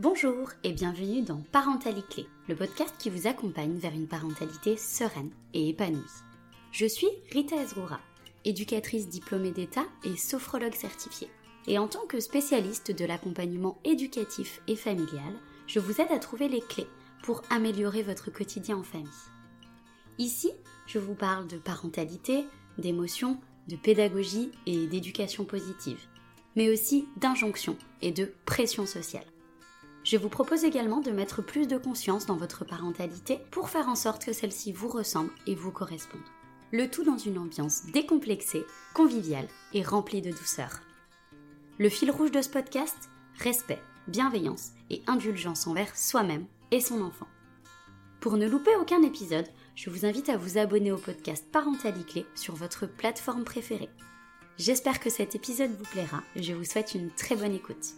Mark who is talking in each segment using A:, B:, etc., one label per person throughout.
A: Bonjour et bienvenue dans Parentalité Clé, le podcast qui vous accompagne vers une parentalité sereine et épanouie. Je suis Rita Ezroura, éducatrice diplômée d'État et sophrologue certifiée. Et en tant que spécialiste de l'accompagnement éducatif et familial, je vous aide à trouver les clés pour améliorer votre quotidien en famille. Ici, je vous parle de parentalité, d'émotion, de pédagogie et d'éducation positive, mais aussi d'injonction et de pression sociale. Je vous propose également de mettre plus de conscience dans votre parentalité pour faire en sorte que celle-ci vous ressemble et vous corresponde. Le tout dans une ambiance décomplexée, conviviale et remplie de douceur. Le fil rouge de ce podcast Respect, bienveillance et indulgence envers soi-même et son enfant. Pour ne louper aucun épisode, je vous invite à vous abonner au podcast Parentalité sur votre plateforme préférée. J'espère que cet épisode vous plaira et je vous souhaite une très bonne écoute.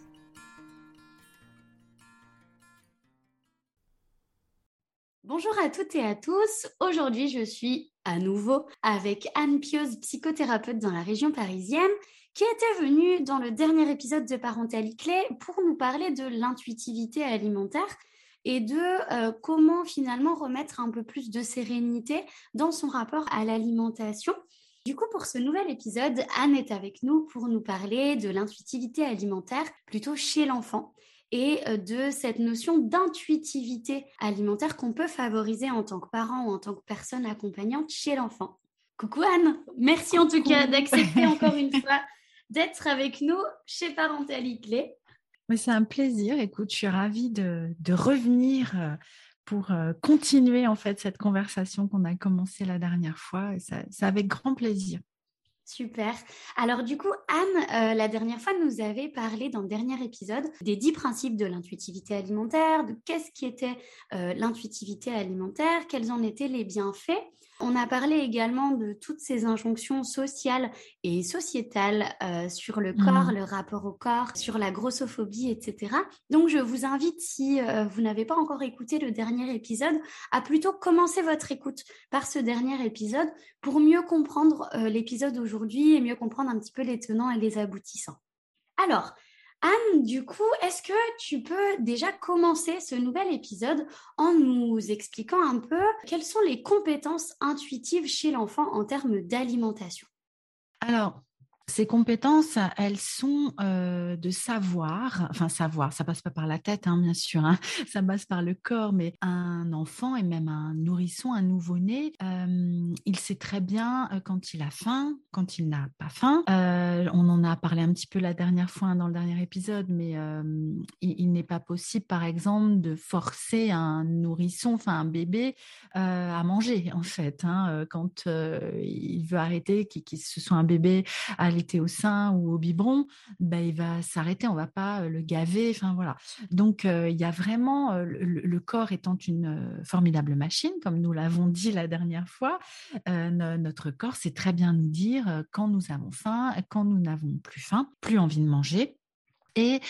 A: Bonjour à toutes et à tous. Aujourd'hui, je suis à nouveau avec Anne Pioz, psychothérapeute dans la région parisienne, qui était venue dans le dernier épisode de Parentalité Clé pour nous parler de l'intuitivité alimentaire et de euh, comment finalement remettre un peu plus de sérénité dans son rapport à l'alimentation. Du coup, pour ce nouvel épisode, Anne est avec nous pour nous parler de l'intuitivité alimentaire plutôt chez l'enfant et euh, de cette notion d'intuitivité alimentaire qu'on peut favoriser en tant que parent ou en tant que personne accompagnante chez l'enfant. Coucou Anne, merci en tout cas d'accepter encore une fois d'être avec nous chez Parentalité.
B: C'est un plaisir. Écoute, je suis ravie de, revenir euh, pour euh, continuer en fait cette conversation qu'on a commencée la dernière fois. C'est avec grand plaisir.
A: Super. Alors du coup, Anne, euh, la dernière fois, nous avait parlé dans le dernier épisode des dix principes de l'intuitivité alimentaire, de qu'est-ce qui était euh, l'intuitivité alimentaire, quels en étaient les bienfaits. On a parlé également de toutes ces injonctions sociales et sociétales euh, sur le corps, mmh. le rapport au corps, sur la grossophobie, etc. Donc, je vous invite, si euh, vous n'avez pas encore écouté le dernier épisode, à plutôt commencer votre écoute par ce dernier épisode pour mieux comprendre euh, l'épisode d'aujourd'hui et mieux comprendre un petit peu les tenants et les aboutissants. Alors, Anne, du coup, est-ce que tu peux déjà commencer ce nouvel épisode en nous expliquant un peu quelles sont les compétences intuitives chez l'enfant en termes d'alimentation?
B: Alors, ces compétences, elles sont euh, de savoir, enfin savoir, ça passe pas par la tête, hein, bien sûr, hein, ça passe par le corps, mais un enfant et même un nourrisson, un nouveau-né, euh, il sait très bien euh, quand il a faim, quand il n'a pas faim. on en a parlé un petit peu la dernière fois hein, dans le dernier épisode, mais il, n'est pas possible, par exemple, de forcer un nourrisson, enfin un bébé, à manger, en fait, quand il veut arrêter, qu'il ce soit un bébé à au sein ou au biberon, ben, il va s'arrêter, on va pas le gaver. Enfin voilà. Donc il y a vraiment le, corps étant une formidable machine, comme nous l'avons dit la dernière fois. notre corps sait très bien nous dire quand nous avons faim, quand nous n'avons plus faim, plus envie de manger et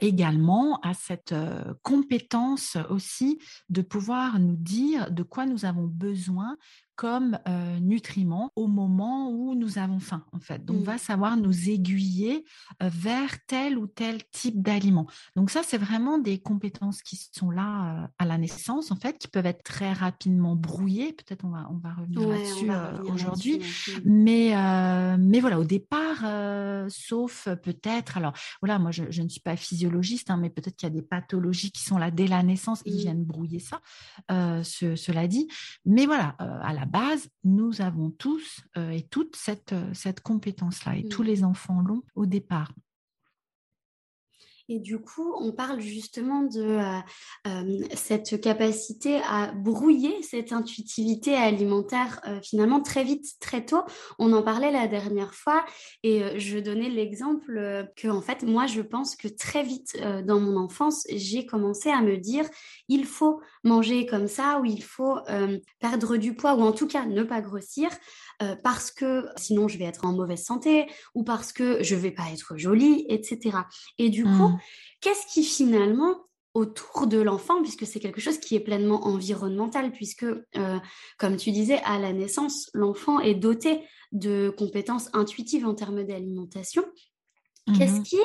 B: également à cette compétence aussi de pouvoir nous dire de quoi nous avons besoin comme nutriments au moment où nous avons faim, en fait. Donc, va mmh. savoir nous aiguiller vers tel ou tel type d'aliment. Donc, ça, c'est vraiment des compétences qui sont là à la naissance, en fait, qui peuvent être très rapidement brouillées. Peut-être on va, on va revenir là-dessus aujourd'hui. mais, mais voilà, au départ, sauf peut-être, alors voilà, moi, je, ne suis pas physiologiste, hein, mais peut-être qu'il y a des pathologies qui sont là dès la naissance et qui mmh. viennent brouiller ça, cela dit. Mais voilà, à la base, nous avons tous euh, et toutes cette, euh, cette compétence-là, et tous les enfants l'ont au départ.
A: Et du coup, on parle justement de euh, euh, cette capacité à brouiller cette intuitivité alimentaire euh, finalement très vite, très tôt. On en parlait la dernière fois et je donnais l'exemple que en fait, moi, je pense que très vite dans mon enfance, j'ai commencé à me dire il faut manger comme ça ou il faut perdre du poids ou en tout cas ne pas grossir. Euh, parce que sinon je vais être en mauvaise santé ou parce que je vais pas être jolie, etc. Et du coup, mmh. qu'est-ce qui finalement autour de l'enfant, puisque c'est quelque chose qui est pleinement environnemental, puisque, euh, comme tu disais, à la naissance, l'enfant est doté de compétences intuitives en termes d'alimentation. Qu'est-ce mmh qui,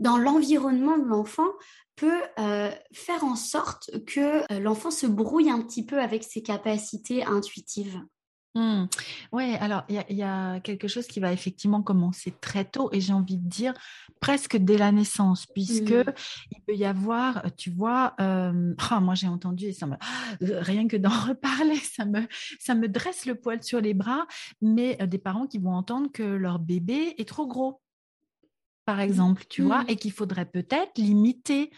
A: dans l'environnement de l'enfant, peut faire en sorte que l'enfant se brouille un petit peu avec ses capacités intuitives?
B: Mmh. Oui, alors il y, a quelque chose qui va effectivement commencer très tôt et j'ai envie de dire presque dès la naissance, puisque mmh. il peut y avoir, tu vois, ah, moi j'ai entendu et ça me, rien que d'en reparler, ça me, ça me dresse le poil sur les bras, mais des parents qui vont entendre que leur bébé est trop gros par mmh. exemple, tu vois, mmh. et qu'il faudrait peut-être limiter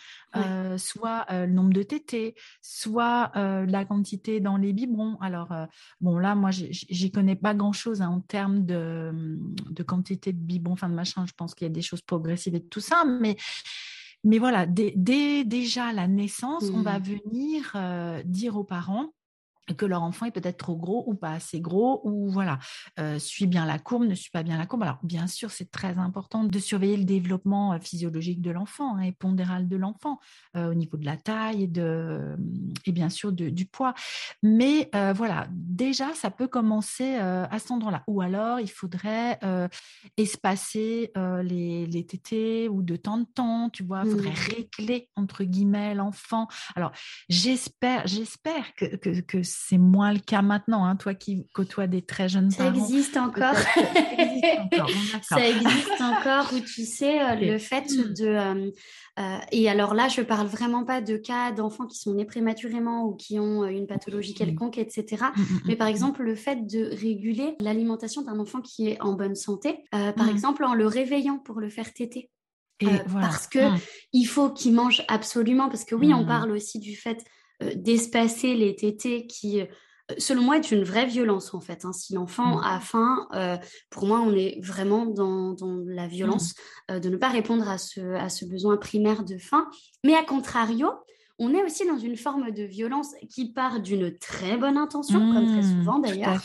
B: soit le nombre de tétés, soit la quantité dans les biberons. Alors, bon, là, moi, j'y connais pas grand-chose hein, en termes de, mmh, de, quantité de biberons, enfin de machin. Je pense qu'il y a des choses progressives et tout ça, mais mais voilà, dès, déjà la naissance, on va venir dire aux parents que leur enfant est peut-être trop gros ou pas assez gros, ou voilà, euh, suit bien la courbe, ne suit pas bien la courbe. Alors, bien sûr, c'est très important de surveiller le développement euh, physiologique de l'enfant hein, et pondéral de l'enfant euh, au niveau de la taille et, de, et bien sûr du poids. Mais voilà, déjà, ça peut commencer à cet endroit-là. Ou alors, il faudrait espacer les, les tétés ou de temps en temps, tu vois, il faudrait mmh. régler, entre guillemets, l'enfant. Alors, j'espère, j'espère que, que, que c'est moins le cas maintenant, hein, toi qui côtoies des très jeunes
A: ça
B: parents.
A: Existe encore. ça existe encore. où tu sais, euh, le fait hmm. de... Euh, euh, et alors là, je parle vraiment pas de cas d'enfants qui sont nés prématurément ou qui ont une pathologie quelconque, etc. Hmm, hmm, Mais par exemple, le fait de réguler l'alimentation d'un enfant qui est en bonne santé, par exemple en le réveillant pour le faire téter. Et Parce que il faut qu'il mange absolument. Parce que oui, on parle aussi du fait d'espacer les tétés qui, euh, selon moi, est une vraie violence en fait. Hein. Si l'enfant mmh. a faim, euh, pour moi, on est vraiment dans, la violence mmh. de ne pas répondre à ce, à ce besoin primaire de faim. Mais à contrario, on est aussi dans une forme de violence qui part d'une très bonne intention, comme très mmh, souvent d'ailleurs,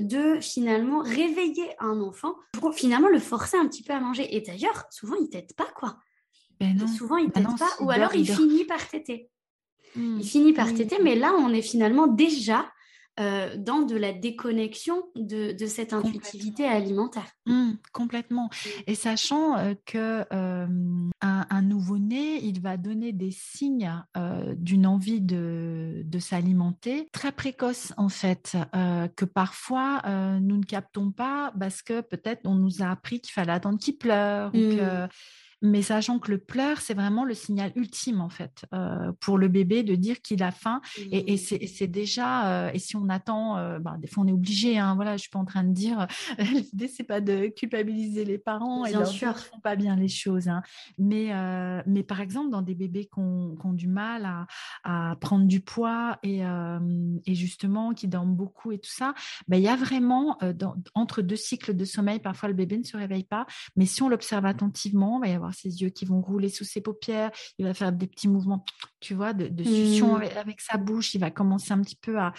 A: de finalement réveiller un enfant pour finalement le forcer un petit peu à manger. Et d'ailleurs, souvent, il t'aide pas, quoi. Ben souvent, il bah t'aide pas, ou alors il finit par téter. Il finit par téter, mais là, on est finalement déjà euh, dans de la déconnexion de, cette intuitivité alimentaire.
B: Mmh, complètement. Et sachant euh, que euh, un, nouveau-né, il va donner des signes d'une envie de, de s'alimenter très précoce en fait, que parfois nous ne captons pas parce que peut-être on nous a appris qu'il fallait attendre qu'il pleure ou que mais sachant que le pleur, c'est vraiment le signal ultime en fait euh, pour le bébé de dire qu'il a faim. Et, mmh. c'est déjà, euh, et si on attend, euh, bah, des fois on est obligé. Hein, voilà, je suis pas en train de dire l'idée c'est pas de culpabiliser les parents et de sûr. font pas bien les choses. Hein. Mais mais par exemple dans des bébés qui ont, du mal à, prendre du poids et, et justement qui dorment beaucoup et tout ça, bah, il y a vraiment entre deux cycles de sommeil, parfois le bébé ne se réveille pas, mais si on l'observe attentivement, il va y avoir ses yeux qui vont rouler sous ses paupières, il va faire des petits mouvements, tu vois, de, de succion mmh. avec, sa bouche, il va commencer un petit peu à...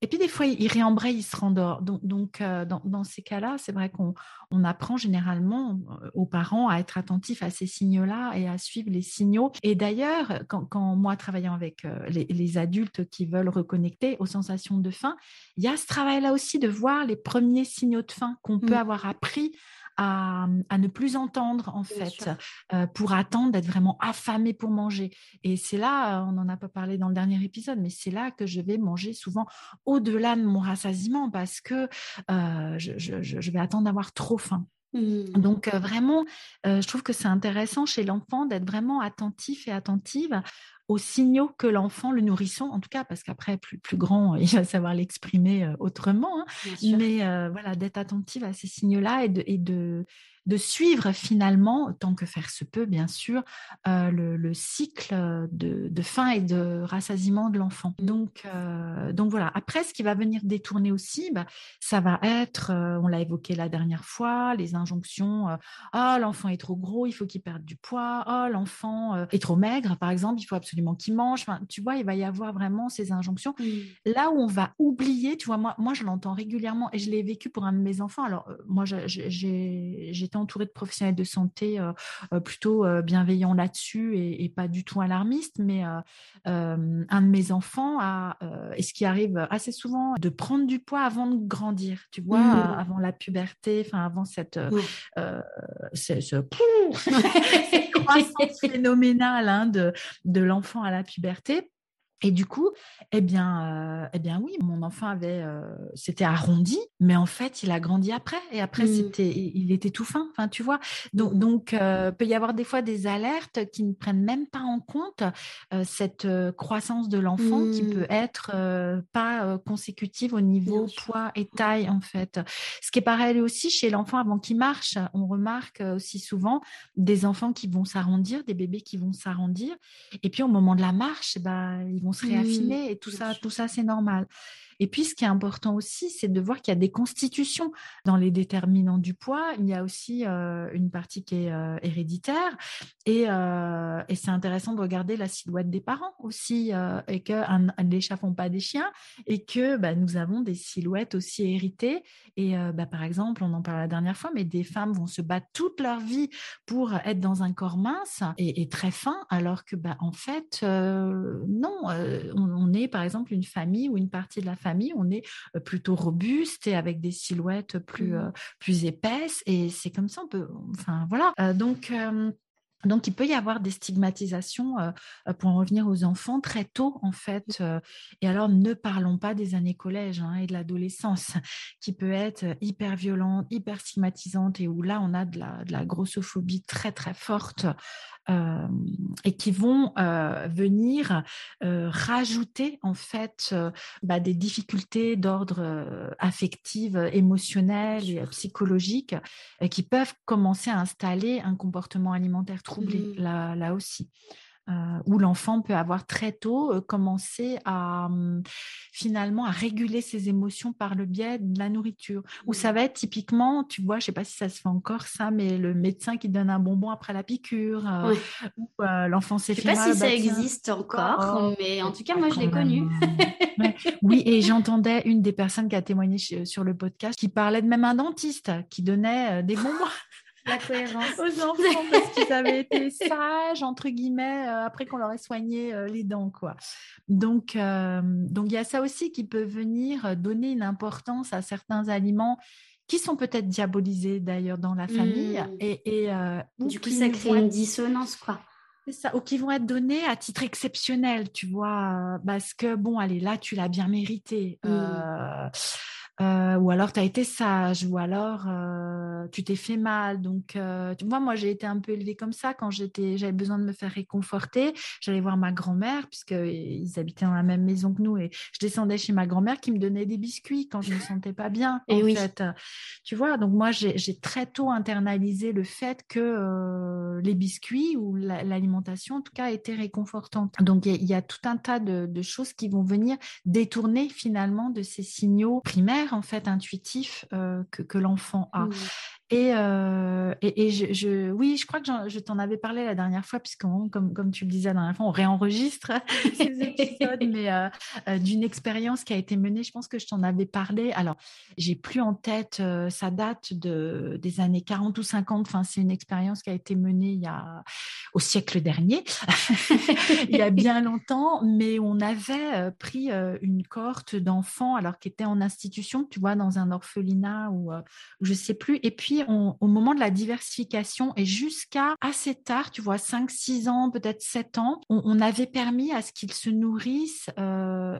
B: Et puis des fois, il réembraye, il se rendort. Donc, donc euh, dans, ces cas-là, c'est vrai qu'on on apprend généralement euh, aux parents à être attentifs à ces signaux-là et à suivre les signaux. Et d'ailleurs, quand, quand, moi, travaillant avec euh, les, les, adultes qui veulent reconnecter aux sensations de faim, il y a ce travail-là aussi de voir les premiers signaux de faim qu'on peut mmh. avoir appris à, ne plus entendre en fait euh, pour attendre d'être vraiment affamé pour manger. Et c'est là, on n'en a pas parlé dans le dernier épisode, mais c'est là que je vais manger souvent au-delà de mon rassasiement parce que euh, je, vais attendre d'avoir trop faim. Mmh. Donc euh, vraiment, je trouve que c'est intéressant chez l'enfant d'être vraiment attentif et attentive aux signaux que l'enfant, le nourrisson, en tout cas, parce qu'après, plus, plus grand, il va savoir l'exprimer autrement, hein, mais voilà, d'être attentive à ces signaux-là et de, et de, de suivre finalement, tant que faire se peut, bien sûr, euh, le, cycle de, de, faim et de rassasiement de l'enfant. Donc, euh, donc voilà. Après, ce qui va venir détourner aussi, bah, ça va être, euh, on l'a évoqué la dernière fois, les injonctions. ah, l'enfant est trop gros, il faut qu'il perde du poids. Ah, l'enfant est trop maigre, par exemple, il faut absolument absolument qu'il mange. Enfin, tu vois, il va y avoir vraiment ces injonctions. Mmh. Là où on va oublier, tu vois, moi, moi je l'entends régulièrement et je l'ai vécu pour un de mes enfants. Alors, moi, j'étais entourée de professionnels de santé plutôt bienveillants là-dessus et, et, pas du tout alarmistes, mais un de mes enfants a, et ce qui arrive assez souvent, de prendre du poids avant de grandir, tu vois, mmh. avant la puberté, enfin avant cette, ce, ce croissance phénoménale hein, de, de l'enfant à la puberté. Et du coup, eh bien, euh, eh bien oui, mon enfant avait, euh, c'était arrondi, mais en fait, il a grandi après. Et après, mmh. c'était, il était tout fin. Enfin, tu vois. Donc, mmh. donc euh, peut y avoir des fois des alertes qui ne prennent même pas en compte cette croissance de l'enfant qui mmh. peut être pas consécutive au niveau poids et taille en fait. Ce qui est pareil aussi chez l'enfant avant qu'il marche. On remarque aussi souvent des enfants qui vont s'arrondir, des bébés qui vont s'arrondir, et puis au moment de la marche, ben, ils vont se réaffiner et tout ça, tout ça, c'est normal. Et puis, ce qui est important aussi, c'est de voir qu'il y a des constitutions dans les déterminants du poids. Il y a aussi euh, une partie qui est euh, héréditaire. Euh, et, c'est intéressant de regarder la silhouette des parents aussi, et que les chats font pas des chiens, et que bah, nous avons des silhouettes aussi héritées. Et bah, par exemple, on en parlait la dernière fois, mais des femmes vont se battre toute leur vie pour être dans un corps mince et, très fin, alors que bah, en fait, non, on, on, est par exemple une famille ou une partie de la famille on est plutôt robuste et avec des silhouettes plus, mmh. plus épaisses. Et c'est comme ça, on peut. Enfin, voilà. donc. Donc, il peut y avoir des stigmatisations pour en revenir aux enfants très tôt, en fait. et alors, ne parlons pas des années collège hein, et de l'adolescence, qui peut être hyper violente, hyper stigmatisante, et où là, on a de la, de la grossophobie très, très forte euh, et qui vont euh, venir euh, rajouter en fait bah, des difficultés d'ordre affectif, émotionnel et psychologique qui peuvent commencer à installer un comportement alimentaire troublé mmh. là, là aussi. Euh, où l'enfant peut avoir très tôt euh, commencé à hum, finalement à réguler ses émotions par le biais de la nourriture. Où ça va être typiquement, tu vois, je sais pas si ça se fait encore ça, mais le médecin qui donne un bonbon après la piqûre, euh, ou l'enfant s'est
A: fait Je sais pas si ça bah, existe encore, oh, mais en tout cas moi je l'ai connu.
B: Oui, et j'entendais une des personnes qui a témoigné sur le podcast qui parlait de même un dentiste qui donnait des bonbons
A: la cohérence.
B: aux enfants parce qu'ils avaient été sages, entre guillemets, euh, après qu'on leur ait soigné euh, les dents. Quoi. Donc, euh, donc, il y a ça aussi qui peut venir donner une importance à certains aliments qui sont peut-être diabolisés d'ailleurs dans la famille. Mmh. Et, et
A: du coup, ça crée une dissonance, quoi.
B: Ça, ou qui vont être donnés à titre exceptionnel, tu vois, parce que, bon, allez, là, tu l'as bien mérité. Mmh. Euh, ou alors tu as été sage, ou alors euh, tu t'es fait mal. Donc, euh, tu vois, moi, j'ai été un peu élevée comme ça quand j'étais, j'avais besoin de me faire réconforter. J'allais voir ma grand-mère, puisqu'ils habitaient dans la même maison que nous, et je descendais chez ma grand-mère qui me donnait des biscuits quand je me sentais pas bien. Et en fait, tu vois, donc moi, j'ai très tôt internalisé le fait que les biscuits ou l'alimentation, en tout cas, étaient réconfortantes. Donc, il y, a tout un tas de, de choses qui vont venir détourner finalement de ces signaux primaires en fait intuitif euh, que, que l'enfant a. Mmh. Et, euh, et, je, oui, je crois que je t'en avais parlé la dernière fois, puisque comme, comme tu le disais la dernière fois, on réenregistre ces épisodes, mais euh, euh, d'une expérience qui a été menée, je pense que je t'en avais parlé. Alors, j'ai plus en tête, ça date de, des années 40 ou 50, enfin, c'est une expérience qui a été menée il y a, au siècle dernier, il y a bien longtemps, mais on avait pris une cohorte d'enfants, alors qui étaient en institution, tu vois, dans un orphelinat ou je sais plus, et puis au moment de la diversification et jusqu'à assez tard, tu vois, 5-6 ans, peut-être 7 ans, on, avait permis à ce qu'ils se nourrissent euh,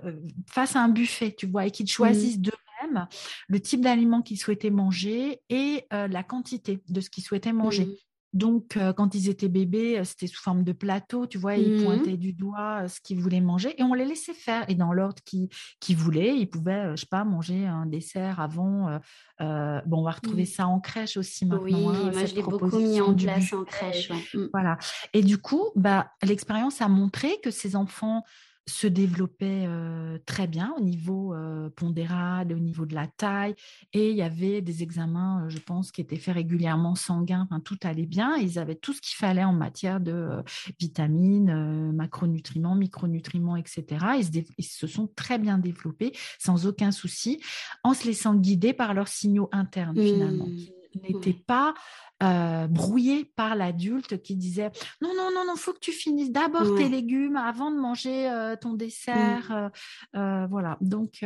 B: face à un buffet, tu vois, et qu'ils choisissent de d'eux-mêmes le type d'aliment qu'ils souhaitaient manger et euh, la quantité de ce qu'ils souhaitaient manger. Donc, euh, quand ils étaient bébés, euh, c'était sous forme de plateau, tu vois, ils mmh pointaient du doigt euh, ce qu'ils voulaient manger et on les laissait faire. Et dans l'ordre qu'ils voulaient, ils pouvaient, je sais pas, manger un dessert avant. bon, on va retrouver mmh. ça en crèche aussi maintenant.
A: Oui, hein, moi je l'ai beaucoup mis en place en crèche.
B: Mmh. Voilà. Et du coup, bah, l'expérience a montré que ces enfants se développait très bien au niveau pondéral, au niveau de la taille. Et il y avait des examens, je pense, qui étaient faits régulièrement sanguins. Enfin, tout allait bien. Ils avaient tout ce qu'il fallait en matière de vitamines, macronutriments, micronutriments, etc. Ils ils se sont très bien développés sans aucun souci, en se laissant guider par leurs signaux internes, finalement, mmh. qui n'étaient pas euh, brouillés par l'adulte qui disait non, non, non, non, faut que tu finisses d'abord tes légumes avant de manger euh, ton dessert. Mmh. Euh, voilà. Donc,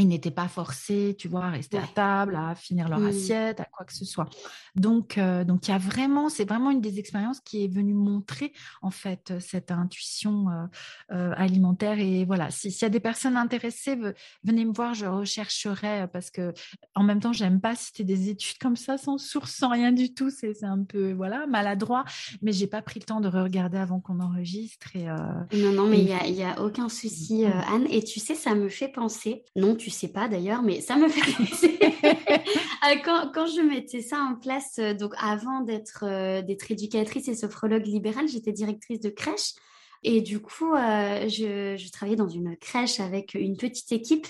B: ils n'étaient pas forcés, tu vois, à rester à table, à finir leur mmh. assiette, à quoi que ce soit. Donc, euh, donc il y a vraiment, c'est vraiment une des expériences qui est venue montrer en fait cette intuition euh, euh, alimentaire. Et voilà, s'il y a des personnes intéressées, venez me voir, je rechercherai parce que en même temps, j'aime pas citer des études comme ça sans source, sans rien du tout. C'est un peu voilà maladroit, mais j'ai pas pris le temps de regarder avant qu'on enregistre. Et,
A: non, non, mais il n'y y a, aucun souci. Anne. Et tu sais, ça me fait penser. Non, tu sais pas d'ailleurs, mais ça me fait penser. quand, quand, je mettais ça en place, euh, donc avant d'être euh, éducatrice et sophrologue libérale, j'étais directrice de crèche. Et du coup, euh, je, je, travaillais dans une crèche avec une petite équipe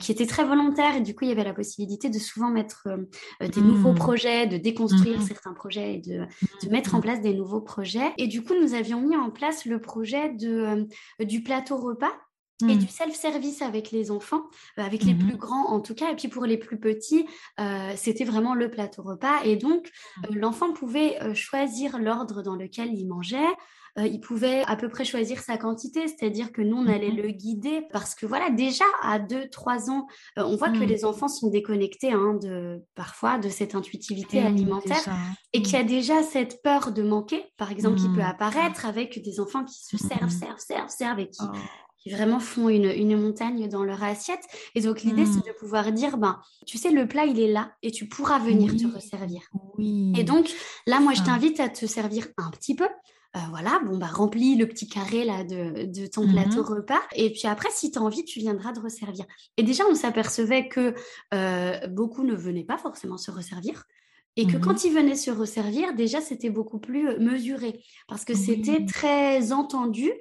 A: qui était très volontaire. Et du coup, il y avait la possibilité de souvent mettre des nouveaux mmh. projets, de déconstruire mmh. certains projets et de, de, mettre en mmh. place des nouveaux projets. Et du coup, nous avions mis en place le projet de, du plateau repas et du mmh. self-service avec les enfants, euh, avec les plus mmh grands en tout cas, et puis pour les plus petits, euh, c'était vraiment le plateau repas. Et donc, mmh. euh, l'enfant pouvait choisir l'ordre dans lequel il mangeait. il pouvait à peu près choisir sa quantité, c'est-à-dire que nous, on allait le guider parce que voilà, déjà à 2-3 ans, on voit que les enfants sont déconnectés hein, de, parfois de cette intuitivité alimentaire et qu'il y a déjà cette peur de manquer, par exemple, qui peut apparaître avec des enfants qui se servent, servent, servent, servent et qui, oh qui vraiment font une, une, montagne dans leur assiette. Et donc, l'idée, c'est mmh. de pouvoir dire, ben, tu sais, le plat, il est là et tu pourras venir te resservir. Oui. Et donc, là, moi, je t'invite à te servir un petit peu. Euh, voilà, bon, bah, remplis le petit carré là de, de ton plateau mmh repas. Et puis après, si tu as envie, tu viendras te resservir. Et déjà, on s'apercevait que euh, beaucoup ne venaient pas forcément se resservir. Et que mmh quand ils venaient se resservir, déjà, c'était beaucoup plus euh, mesuré parce que c'était très entendu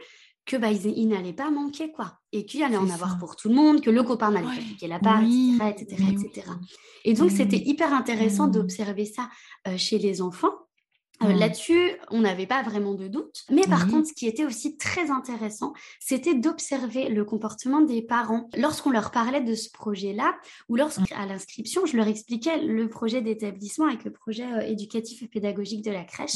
A: que bah, ils, n'allaient pas manquer, quoi. Et qu'il allait en avoir pour tout le monde, que le copain n'allait pas piquer la part, etc., etc., Et donc, c'était hyper intéressant mmh. d'observer ça euh, chez les enfants. Euh, mmh. Là-dessus, on n'avait pas vraiment de doute. Mais par contre, ce qui était aussi très intéressant, c'était d'observer le comportement des parents. Lorsqu'on leur parlait de ce projet-là, ou lorsqu'à mmh. l'inscription, je leur expliquais le projet d'établissement avec le projet euh, éducatif et pédagogique de la crèche.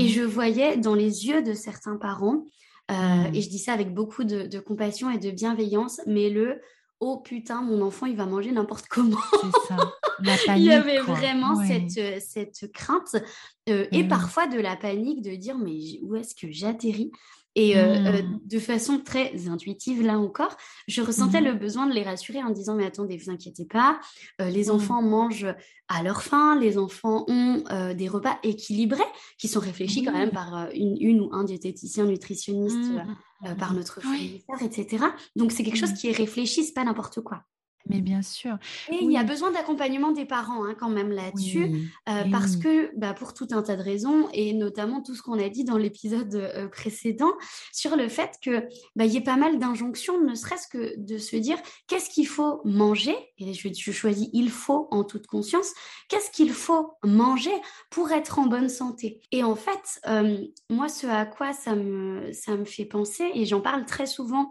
A: Et je voyais dans les yeux de certains parents euh, mmh. Et je dis ça avec beaucoup de, compassion et de bienveillance, mais le oh putain, mon enfant, il va manger n'importe comment. C'est ça. il y avait vraiment cette, euh, cette crainte euh, et mmh. parfois de la panique de dire mais où est-ce que j'atterris? Et euh, euh, mmh. de façon très intuitive, là encore, je ressentais mmh. le besoin de les rassurer en disant, mais attendez, vous inquiétez pas, euh, les mmh. enfants mangent à leur faim, les enfants ont des repas équilibrés qui sont réfléchis quand même par une, ou un diététicien, nutritionniste, par notre fournisseur, etc. Donc c'est quelque chose qui est réfléchi, c'est pas n'importe quoi.
B: Mais bien sûr.
A: Et il y a besoin d'accompagnement des parents hein, quand même là-dessus, euh, parce que bah, pour tout un tas de raisons, et notamment tout ce qu'on a dit dans l'épisode euh, précédent, sur le fait qu'il bah, y ait pas mal d'injonctions, ne serait-ce que de se dire qu'est-ce qu'il faut manger, et je, je choisis il faut en toute conscience, qu'est-ce qu'il faut manger pour être en bonne santé. Et en fait, euh, moi, ce à quoi ça me, ça me fait penser, et j'en parle très souvent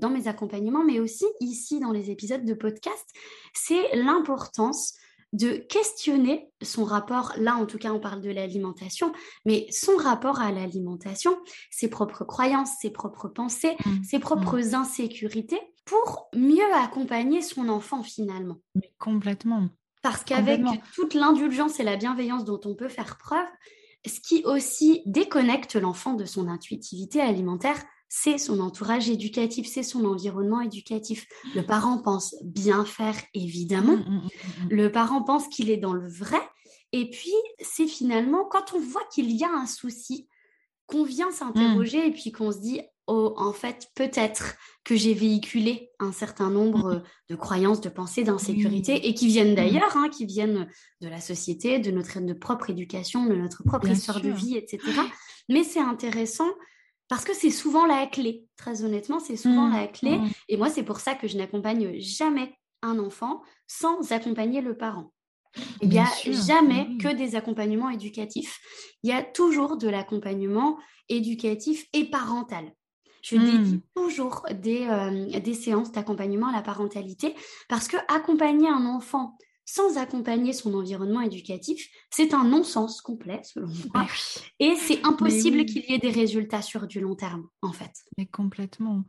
A: dans mes accompagnements, mais aussi ici dans les épisodes de podcast, c'est l'importance de questionner son rapport, là en tout cas on parle de l'alimentation, mais son rapport à l'alimentation, ses propres croyances, ses propres pensées, mmh. ses propres mmh. insécurités, pour mieux accompagner son enfant finalement.
B: Mais complètement.
A: Parce qu'avec toute l'indulgence et la bienveillance dont on peut faire preuve, ce qui aussi déconnecte l'enfant de son intuitivité alimentaire, c'est son entourage éducatif, c'est son environnement éducatif. Le parent pense bien faire, évidemment. Mmh, mmh, mmh, le parent pense qu'il est dans le vrai. Et puis, c'est finalement quand on voit qu'il y a un souci, qu'on vient s'interroger et puis qu'on se dit, oh, en fait, peut-être que j'ai véhiculé un certain nombre de croyances, de pensées, d'insécurité, et qui viennent d'ailleurs, hein, qui viennent de la société, de notre propre éducation, de notre propre histoire de vie, etc. Mais c'est intéressant Parce que c'est souvent la clé, très honnêtement, c'est souvent la clé. Et moi, c'est pour ça que je n'accompagne jamais un enfant sans accompagner le parent. Il n'y a jamais que des accompagnements éducatifs. Il y a toujours de l'accompagnement éducatif et parental. Je dédie mmh. toujours des, euh, des séances d'accompagnement à la parentalité parce que accompagner un enfant sans accompagner son environnement éducatif, c'est un non-sens complet, selon moi. Et c'est impossible qu'il y ait des résultats sur du long terme, en fait.
B: Mais complètement.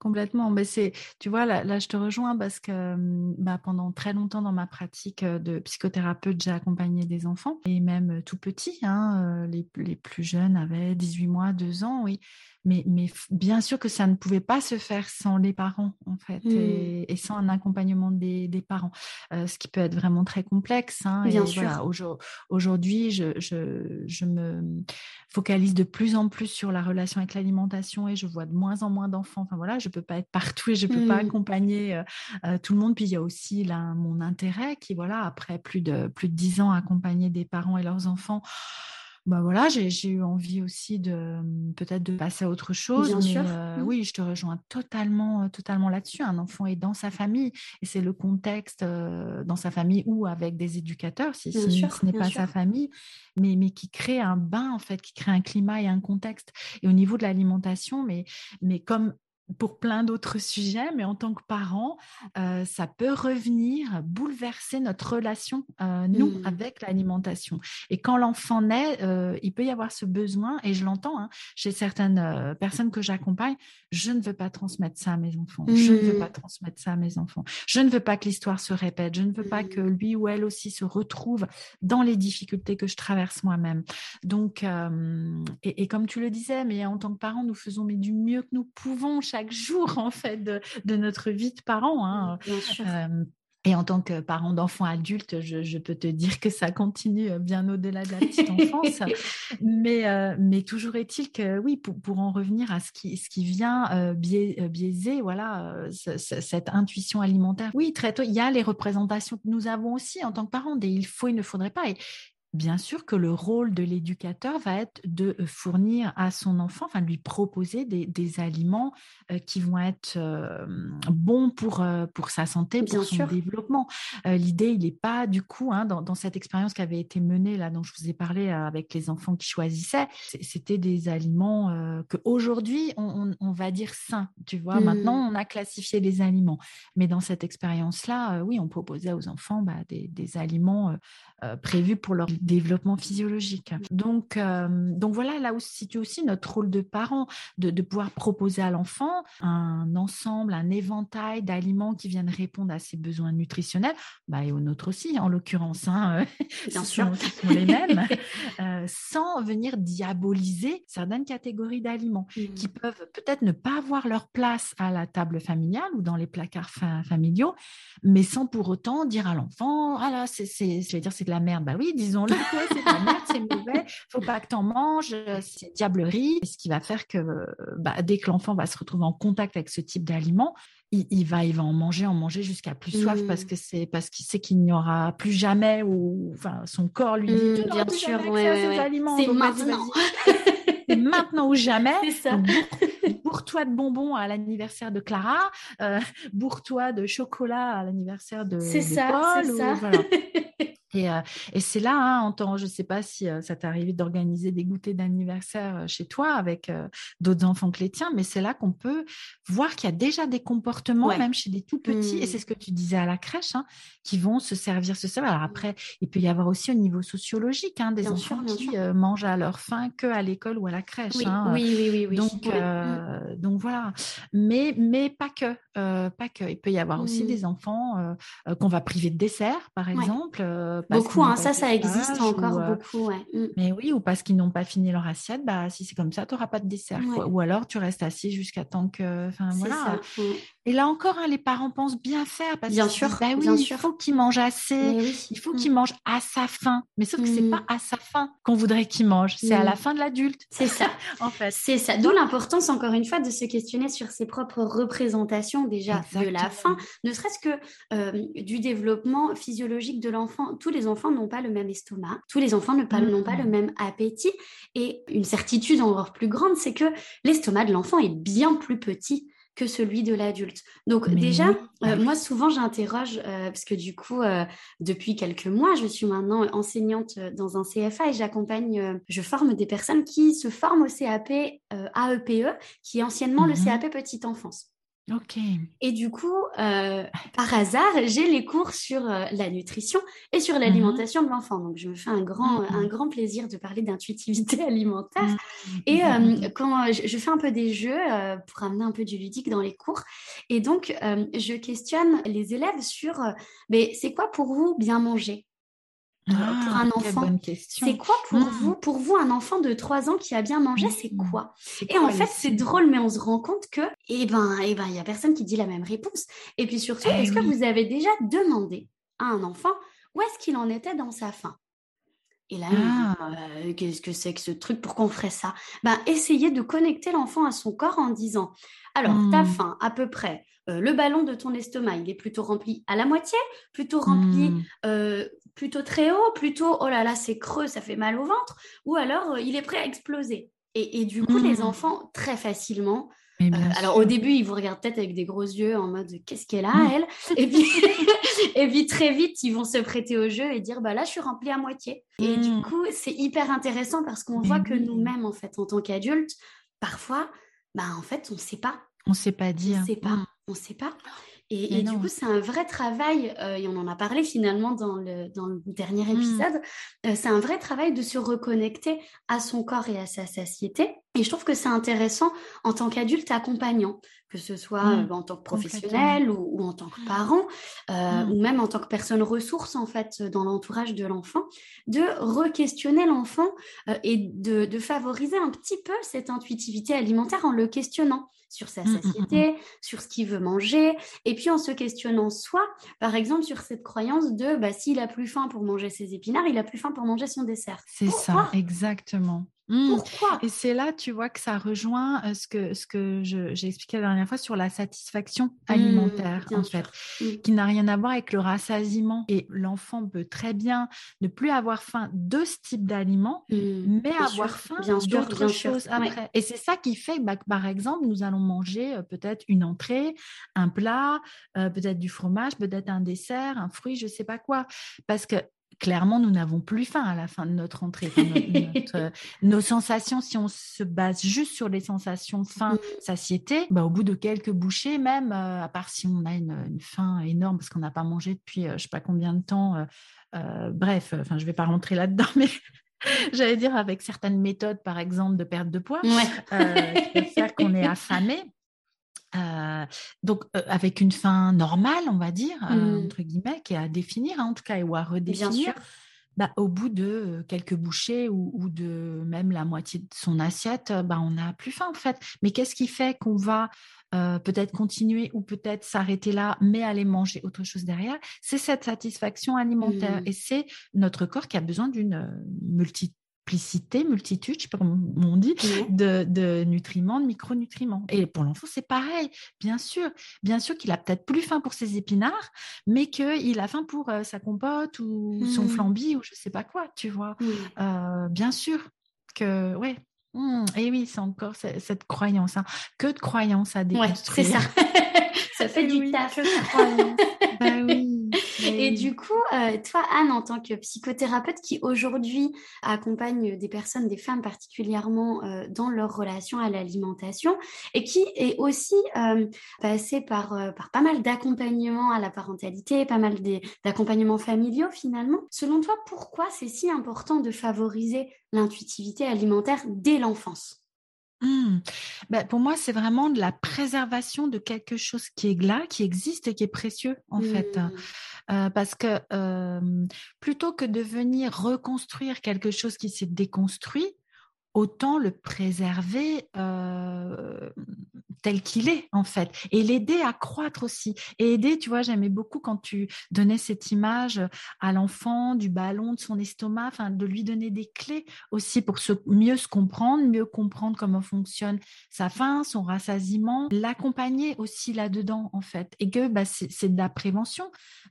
B: Complètement. Mais c'est, tu vois, là, je te rejoins parce que mmh, bah, pendant très longtemps dans ma pratique euh, de psychothérapeute, j'ai accompagné des enfants et même euh, tout petits. Hein, euh, les, les, plus jeunes avaient 18 mois, 2 ans, oui. Mais, mais bien sûr que ça ne pouvait pas se faire sans les parents, en fait, mmh. et, sans un accompagnement des, des parents, ce qui peut être vraiment très complexe. Hein,
A: bien sûr.
B: aujourd'hui, je, je, je, me focalise de plus en plus sur la relation avec l'alimentation et je vois de moins en moins d'enfants. Enfin voilà, je peux pas être partout et je peux pas mmh. accompagner euh, euh, tout le monde. Puis il y a aussi là, mon intérêt qui, voilà, après plus de plus de dix ans, accompagner des parents et leurs enfants bah voilà, j'ai eu envie aussi de mmh, peut-être de passer à autre chose. Bien sûr. Mmh. Oui, je te rejoins totalement, totalement là-dessus. Un enfant est dans sa famille et c'est le contexte dans sa famille ou avec des éducateurs, si, ce n'est pas sa famille, mais, mais qui crée un bain en fait, qui crée un climat et un contexte. Et au niveau de l'alimentation, mais, mais comme pour plein d'autres sujets, mais en tant que parent, euh, ça peut revenir bouleverser notre relation, euh, nous, mmh. avec l'alimentation. Et quand l'enfant naît, euh, il peut y avoir ce besoin, et je l'entends hein, chez certaines personnes que j'accompagne, je ne veux pas transmettre ça à mes enfants, je ne veux pas mmh. transmettre ça à mes enfants, je ne veux pas que l'histoire se répète, je ne veux pas que mmh. lui ou elle aussi se retrouve dans les difficultés que je traverse moi-même. Donc, et, et, comme tu le disais, mais en tant que parent, nous faisons mais du mieux que nous pouvons chaque jour en fait de, notre vie de parent. Hein. Euh, et en tant que parent d'enfant adulte, je, peux te dire que ça continue bien au-delà de la petite enfance. mais, euh, mais toujours est-il que oui, pour, en revenir à ce qui, ce qui vient euh, biaiser voilà, cette intuition alimentaire. Oui, très tôt, il y a les représentations que nous avons aussi en tant que parents, des il faut, il ne faudrait pas. Et, Bien sûr que le rôle de l'éducateur va être de euh, fournir à son enfant, enfin lui proposer des, aliments euh, qui vont être euh, bons pour, pour sa santé, pour son développement. L'idée, il n'est pas du coup, hein, dans, cette expérience qui avait été menée, là, dont je vous ai parlé avec les enfants qui choisissaient, c'était des aliments que aujourd'hui on, va dire sains. Tu vois, maintenant mmh. on a classifié les aliments. Mais dans cette expérience-là, oui, on proposait aux enfants bah, des, des, aliments prévus pour leur développement physiologique. Donc, euh, donc voilà, là où se situe aussi notre rôle de parent, de, de pouvoir proposer à l'enfant un ensemble, un éventail d'aliments qui viennent répondre à ses besoins nutritionnels, bah, et aux nôtres aussi, en l'occurrence, hein,
A: euh, bien sûr,
B: sont les mêmes, euh, sans venir diaboliser certaines catégories d'aliments mmh. qui peuvent peut-être ne pas avoir leur place à la table familiale ou dans les placards familiaux, mais sans pour autant dire à l'enfant, ah là, c'est, je vais dire, c'est de la merde. Bah oui, disons c'est pas merde, c'est mauvais, faut pas que tu en manges, c'est diablerie. Ce qui va faire que bah, dès que l'enfant va se retrouver en contact avec ce type d'aliments, il, va, il va en manger, en manger jusqu'à plus soif parce mmh. que c'est parce qu'il sait qu'il n'y aura plus jamais ou enfin son corps lui dit
A: mmh, bien sûr, c'est
B: maintenant. maintenant ou jamais. C'est ça. bourre-toi de bonbons à l'anniversaire de Clara, euh, bourre-toi de chocolat à l'anniversaire de,
A: c'est ça, c'est ça. Voilà.
B: Euh, et, c'est là, hein, en temps, je ne sais pas si euh, ça t'est arrivé d'organiser des goûters d'anniversaire euh, chez toi avec d'autres enfants que les tiens, mais c'est là qu'on peut voir qu'il y a déjà des comportements, même chez des tout petits, et c'est mmh. ce que tu disais à la crèche, hein, qui vont se servir, se servir. Alors après, il peut y avoir aussi au niveau sociologique hein, des enfants qui mangent à leur faim que à l'école ou à la crèche.
A: Oui, oui, oui, oui,
B: Donc, mmh. donc voilà. Mais, mais pas que, pas que. Il peut y avoir aussi mmh. des enfants qu'on va priver de dessert, par exemple
A: beaucoup, hein, ça, ça existe encore euh, beaucoup.
B: Mmh. Mais oui, ou parce qu'ils n'ont pas fini leur assiette, bah, si c'est comme ça, tu n'auras pas de dessert. Ou alors tu restes assis jusqu'à temps que. Enfin, voilà. Et là encore, hein, les parents pensent bien faire parce
A: bien
B: qu'ils
A: sûr,
B: bah oui,
A: bien
B: il
A: sûr.
B: faut qu'il mange assez,
A: oui.
B: il faut qu'il mange à sa faim. Mais sauf que c'est
A: Mm.
B: pas à sa faim qu'on voudrait qu'il mange, c'est à
A: Mm.
B: la fin de l'adulte,
A: C'est ça.
B: en fait.
A: C'est ça. D'où l'importance, encore une fois, de se questionner sur ses propres représentations déjà de la faim, ne serait-ce que euh, du développement physiologique de l'enfant. Tous les enfants n'ont pas le même estomac, tous les enfants n'ont pas, n'ont pas le même appétit. Et une certitude encore plus grande, c'est que l'estomac de l'enfant est bien plus petit que celui de l'adulte. Donc
B: Mais
A: déjà,
B: oui,
A: euh,
B: oui.
A: moi souvent j'interroge, euh, parce que du coup, euh, depuis quelques mois, je suis maintenant enseignante dans un CFA et j'accompagne, je forme des personnes qui se forment au CAP AEPE, qui est anciennement le
B: Mhm.
A: CAP Petite Enfance. Et du coup, euh, par hasard, j'ai les cours sur euh, la nutrition et sur l'alimentation de l'enfant. Donc, je me fais un grand,
B: Mhm.
A: un grand plaisir de parler d'intuitivité alimentaire.
B: Mhm.
A: Et euh,
B: Mhm.
A: quand je, je fais un peu des jeux pour amener un peu du ludique dans les cours, et donc je questionne les élèves sur, mais c'est quoi pour vous bien manger? Euh, pour
B: Ah,
A: un enfant. C'est quoi pour
B: Mhm.
A: vous Pour vous, un enfant de 3 ans qui a bien mangé, c'est
B: Mhm.
A: quoi?
B: C'est
A: et en fait, c'est drôle, mais on se rend compte que, eh ben, eh ben, il y a personne qui dit la même réponse. Et puis surtout,
B: Eh
A: est-ce que vous avez déjà demandé à un enfant où est-ce qu'il en était dans sa faim? Et là,
B: Ah.
A: Euh, qu'est-ce que c'est que ce truc? Pourquoi on ferait ça? Ben, essayez de connecter l'enfant à son corps en disant, alors, ta
B: Hmm.
A: faim, à peu près, euh, le ballon de ton estomac, il est plutôt rempli à la moitié, plutôt rempli
B: Hmm.
A: euh, plutôt très haut, plutôt oh là là, c'est creux, ça fait mal au ventre, ou alors euh, il est prêt à exploser. Et, et du coup, les
B: Hmm.
A: enfants, très facilement, euh, alors au début, ils vous regardent peut-être avec des gros yeux en mode qu'est-ce qu'elle a,
B: Mm.
A: elle? Et puis, et puis très vite, ils vont se prêter au jeu et dire bah là, je suis remplie à moitié. Et du
B: Mm.
A: coup, c'est hyper intéressant parce qu'on voit que nous-mêmes, en fait, en tant qu'adultes, parfois, bah en fait, on ne sait pas.
B: On sait pas
A: On
B: dire.
A: ne sait pas.
B: Mm.
A: On sait pas. Et, du coup, c'est un vrai travail, euh, et on en a parlé finalement dans le, dans le dernier
B: Mm.
A: épisode, euh, c'est un vrai travail de se reconnecter à son corps et à sa satiété. Et je trouve que c'est intéressant en tant qu'adulte accompagnant, que ce soit
B: Mm.
A: euh, en tant que professionnel ou, ou en tant que parent, euh,
B: Mm.
A: ou même en tant que personne ressource en fait dans l'entourage de l'enfant, de re-questionner l'enfant euh, et de, de favoriser un petit peu cette intuitivité alimentaire en le questionnant sur sa
B: Mm, mm, mm,
A: satiété, sur ce qu'il veut manger, et puis en se questionnant soi, par exemple sur cette croyance de bah, s'il a plus faim pour manger ses épinards, il a plus faim pour manger son dessert.
B: C'est ça, exactement. Mm.
A: Pourquoi?
B: Et c'est là, tu vois, que ça rejoint euh, ce que, ce que j'ai expliqué la dernière fois sur la satisfaction alimentaire,
A: Mmh, bien
B: en
A: sûr.
B: fait,
A: Mm.
B: qui n'a rien à voir avec le rassasiement. Et l'enfant peut très bien ne plus avoir faim de ce type d'aliment, mais
A: bien
B: avoir
A: sûr,
B: faim
A: sûr.
B: choses
A: Ouais.
B: après. Et c'est ça qui fait bah, que, par exemple, nous allons manger euh, peut-être une entrée, un plat, euh, peut-être du fromage, peut-être un dessert, un fruit, je sais pas quoi. Parce que clairement, nous n'avons plus faim à la fin de notre entrée. Enfin, no- notre, euh, nos sensations, si on se base juste sur les sensations faim,
A: Mm.
B: satiété, bah, au bout de quelques bouchées, même, euh, à part si on a une, une faim énorme parce qu'on n'a pas mangé depuis euh, je sais pas combien de temps, euh, bref, enfin, je vais pas rentrer là-dedans, mais j'allais dire avec certaines méthodes, par exemple, de perte de poids,
A: Ouais.
B: qui peuvent faire qu'on est affamé. Euh, donc, euh, avec une faim normale, on va dire, euh,
A: Mm.
B: entre guillemets, qui est à définir, hein, en tout cas, ou à redéfinir, bah, au bout de quelques bouchées ou, ou de même la moitié de son assiette, bah, on n'a plus faim, en fait. Mais qu'est-ce qui fait qu'on va peut-être continuer ou peut-être s'arrêter là, mais aller manger autre chose derrière? C'est cette satisfaction alimentaire.
A: Mm.
B: Et c'est notre corps qui a besoin d'une multiplicité, multitude, je sais pas comment on dit,
A: Ouais.
B: de, de nutriments, de micronutriments. Et pour l'enfant, c'est pareil, bien sûr. Bien sûr qu'il a peut-être plus faim pour ses épinards, mais qu'il a faim pour euh, sa compote ou son
A: Mm.
B: flambi ou je sais pas quoi, tu vois. Euh, bien sûr que, ouais. Mm, et oui, c'est encore ce- cette croyance. hein. Que de croyances à
A: Ouais,
B: déconstruire.
A: c'est ça. ça fait du
B: oui,
A: taf.
B: que de croyances. bah oui.
A: Et du coup, euh, toi, Anne, en tant que psychothérapeute qui aujourd'hui accompagne des personnes, des femmes particulièrement euh, dans leur relation à l'alimentation et qui est aussi euh, passée par, par pas mal d'accompagnements à la parentalité, pas mal d'accompagnements familiaux finalement. Selon toi, pourquoi c'est si important de favoriser l'intuitivité alimentaire dès l'enfance?
B: Hmm. Ben, pour moi, c'est vraiment de la préservation de quelque chose qui est là, qui existe et qui est précieux, en fait.
A: Mm.
B: Euh, parce que euh, plutôt que de venir reconstruire quelque chose qui s'est déconstruit, autant le préserver euh, tel qu'il est en fait et l'aider à croître aussi. Et aider tu vois j'aimais beaucoup quand tu donnais cette image à l'enfant du ballon de son estomac enfin de lui donner des clés aussi pour mieux se comprendre mieux comprendre comment fonctionne sa faim son rassasiement l'accompagner aussi là-dedans en fait. Et que bah, c'est de la prévention.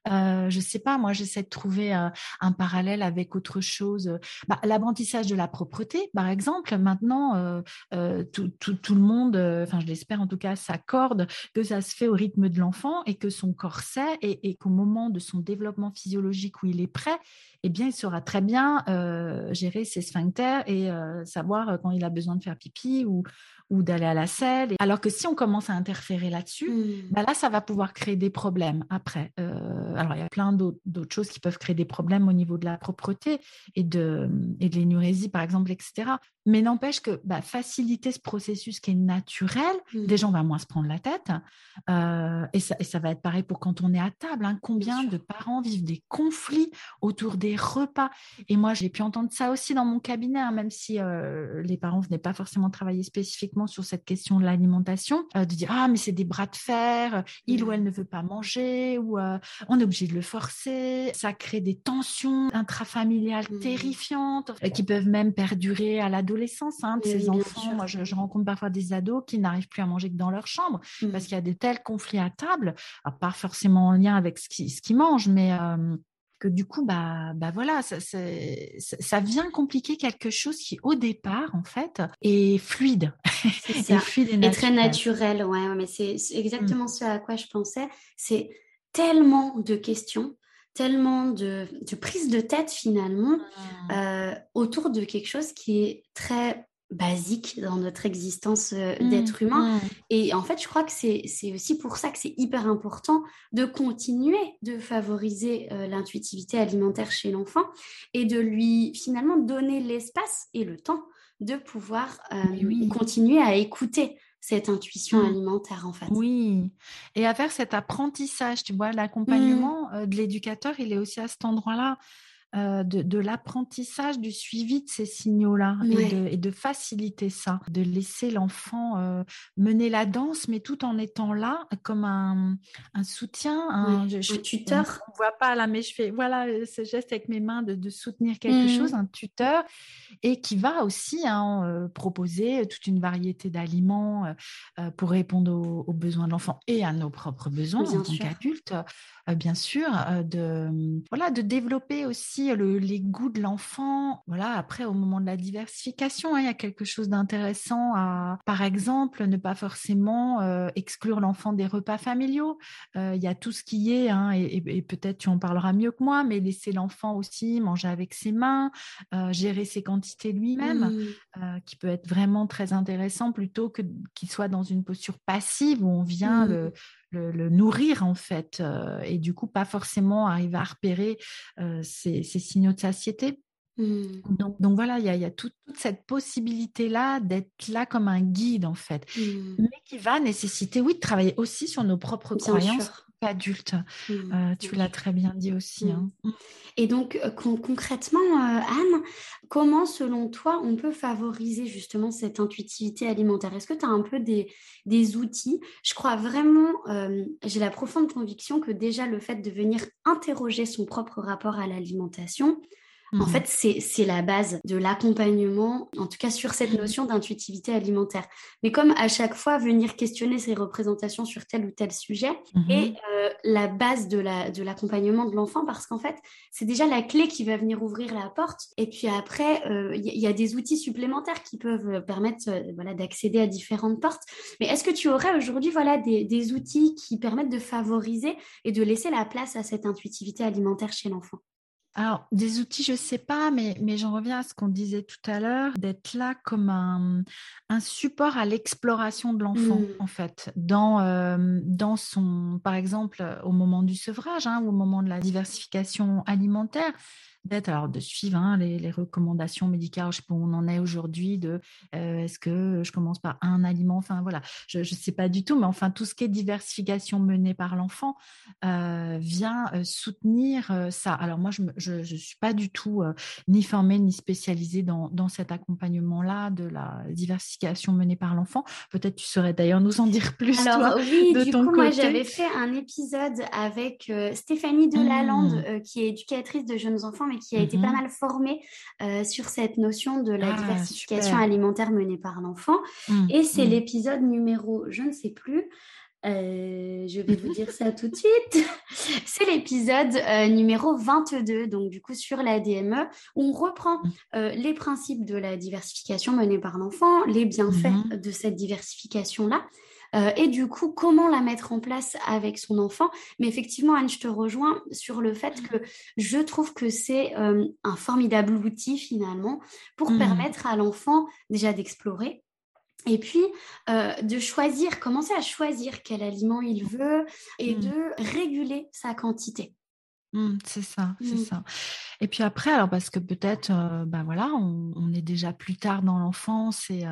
B: Euh, je sais pas moi j'essaie de trouver euh, un parallèle avec autre chose. Bah, l'apprentissage de la propreté par exemple maintenant euh, euh, tout, tout, tout, le monde enfin je l'espère en tout cas s'accorde que ça se fait au rythme de l'enfant et que son corps sait et, et qu'au moment de son développement physiologique où il est prêt eh bien, il saura très bien euh, gérer ses sphincters et euh, savoir quand il a besoin de faire pipi ou, ou d'aller à la selle. Alors que si on commence à interférer là-dessus, mmh. bah là, ça va pouvoir créer des problèmes après. Euh, alors, il y a plein d'autres choses qui peuvent créer des problèmes au niveau de la propreté et de, et de l'énurésie, par exemple, etc. Mais n'empêche que bah, faciliter ce processus qui est naturel, mmh. déjà, on va moins se prendre la tête. Euh, et, ça, et, ça, va être pareil pour quand on est à table. Hein. Combien de parents vivent des conflits autour des repas? Et moi, j'ai pu entendre ça aussi dans mon cabinet, hein, même si euh, les parents venaient pas forcément travailler spécifiquement sur cette question de l'alimentation, euh, de dire ah mais c'est des bras de fer, il ou elle ne veut pas manger ou on est obligé de le forcer, ça crée des tensions intrafamiliales mmh. terrifiantes qui peuvent même perdurer à l'adolescence hein, de ces enfants. Moi, je, rencontre parfois des ados qui n'arrivent plus à manger que dans leur chambre parce mmh. qu'il y a de tels conflits à table, à part forcément en lien avec ce qu'ils ce mangent, mais que du coup, bah, bah voilà, ça, ça, vient compliquer quelque chose qui, au départ, en fait, est fluide.
A: C'est fluide et, très naturel. Ouais, mais c'est mmh. exactement ce à quoi je pensais. C'est tellement de questions tellement de, de prise de tête finalement mmh. euh, autour de quelque chose qui est très basique dans notre existence euh, mmh, d'être humain. Et en fait, je crois que c'est aussi pour ça que c'est hyper important de continuer de favoriser euh, l'intuitivité alimentaire chez l'enfant et de lui finalement donner l'espace et le temps de pouvoir euh, continuer à écouter cette intuition mmh. alimentaire en fait.
B: Oui, et à faire cet apprentissage, tu vois, l'accompagnement mmh. de l'éducateur, il est aussi à cet endroit-là. Euh, de, l'apprentissage, du suivi de ces signaux-là et, de, faciliter ça, de laisser l'enfant euh, mener la danse, mais tout en étant là comme un, soutien,
A: un, tuteur.
B: On ne voit pas là, mais je fais voilà euh, ce geste avec mes mains de, soutenir quelque mmh. chose, un tuteur, et qui va aussi hein, proposer toute une variété d'aliments pour répondre aux, besoins de l'enfant et à nos propres besoins en tant qu'adultes. Euh, bien sûr, euh, de, voilà, de développer aussi les goûts de l'enfant. Voilà, après, au moment de la diversification, hein, il y a quelque chose d'intéressant à, par exemple, ne pas forcément euh, exclure l'enfant des repas familiaux. il y a tout ce qui est, hein, et, peut-être tu en parleras mieux que moi, mais laisser l'enfant aussi manger avec ses mains, gérer ses quantités lui-même, mmh. qui peut être vraiment très intéressant plutôt que qu'il soit dans une posture passive où on vient mmh. le le, nourrir en fait, euh, et du coup pas forcément arriver à repérer euh, ces, signaux de satiété. Mmh. Donc, voilà, il y a, toute, cette possibilité-là d'être là comme un guide en fait, mmh. mais qui va nécessiter, oui, de travailler aussi sur nos propres croyances adultes. Mmh. Euh, tu l'as très bien dit aussi. Hein.
A: Et donc concrètement, Anne, comment selon toi on peut favoriser justement cette intuitivité alimentaire? Est-ce que tu as un peu des, des outils? Je crois vraiment, j'ai la profonde conviction que déjà le fait de venir interroger son propre rapport à l'alimentation, en mmh fait, c'est la base de l'accompagnement, en tout cas sur cette notion d'intuitivité alimentaire. Mais comme à chaque fois, venir questionner ces représentations sur tel ou tel sujet mmh est euh, la base de l'accompagnement la, de l'enfant, parce qu'en fait, c'est déjà la clé qui va venir ouvrir la porte. Et puis après, il euh, y, a des outils supplémentaires qui peuvent permettre euh, voilà, d'accéder à différentes portes. Mais est-ce que tu aurais aujourd'hui voilà, des, des outils qui permettent de favoriser et de laisser la place à cette intuitivité alimentaire chez l'enfant?
B: Alors, des outils, je ne sais pas, mais, mais j'en reviens à ce qu'on disait tout à l'heure, d'être là comme un, un support à l'exploration de l'enfant, mmh. en fait, dans, euh, dans son, par exemple, au moment du sevrage hein, ou au moment de la diversification alimentaire d'être alors de suivre hein, les, recommandations médicales, je sais pas où on en est aujourd'hui, de euh, est-ce que je commence par un aliment, enfin voilà, je ne sais pas du tout, mais enfin tout ce qui est diversification menée par l'enfant euh, vient euh, soutenir ça. Alors moi, je ne suis pas du tout ni formée ni spécialisée dans, dans cet accompagnement-là de la diversification menée par l'enfant. Peut-être tu saurais d'ailleurs nous en dire plus.
A: Alors oui, du coup, moi j'avais fait un épisode avec Stéphanie Delalande, mmh. qui est éducatrice de jeunes enfants, mais qui a été pas mmh mal formée sur cette notion de la ah, diversification alimentaire menée par l'enfant. Mmh, Et c'est l'épisode numéro, je ne sais plus, euh, je vais vous dire ça tout de suite. C'est l'épisode euh, numéro 22, donc du coup sur la DME, où on reprend mmh. euh, les principes de la diversification menée par l'enfant, les bienfaits de cette diversification-là. Et du coup, comment la mettre en place avec son enfant. Mais effectivement, Anne, je te rejoins sur le fait que je trouve que c'est un formidable outil finalement pour mmh. permettre à l'enfant déjà d'explorer, et puis, euh, de choisir, commencer à choisir quel aliment il veut et mmh. de réguler sa quantité.
B: Mmh, c'est ça, c'est mmh. ça. Et puis après, alors parce que peut-être, ben voilà, on, est déjà plus tard dans l'enfance et,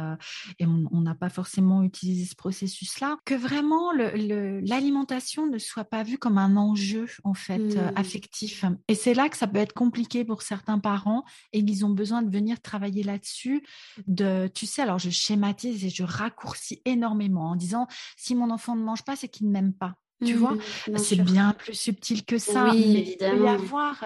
B: et on n'a pas forcément utilisé ce processus-là, que vraiment l'alimentation ne soit pas vue comme un enjeu en fait mmh. affectif. Et c'est là que ça peut être compliqué pour certains parents et ils ont besoin de venir travailler là-dessus. De, tu sais, alors je schématise et je raccourcis énormément en disant si mon enfant ne mange pas, c'est qu'il ne m'aime pas. Tu vois, mmh, c'est bien plus subtil que ça.
A: Oui, mais évidemment.
B: Il peut y avoir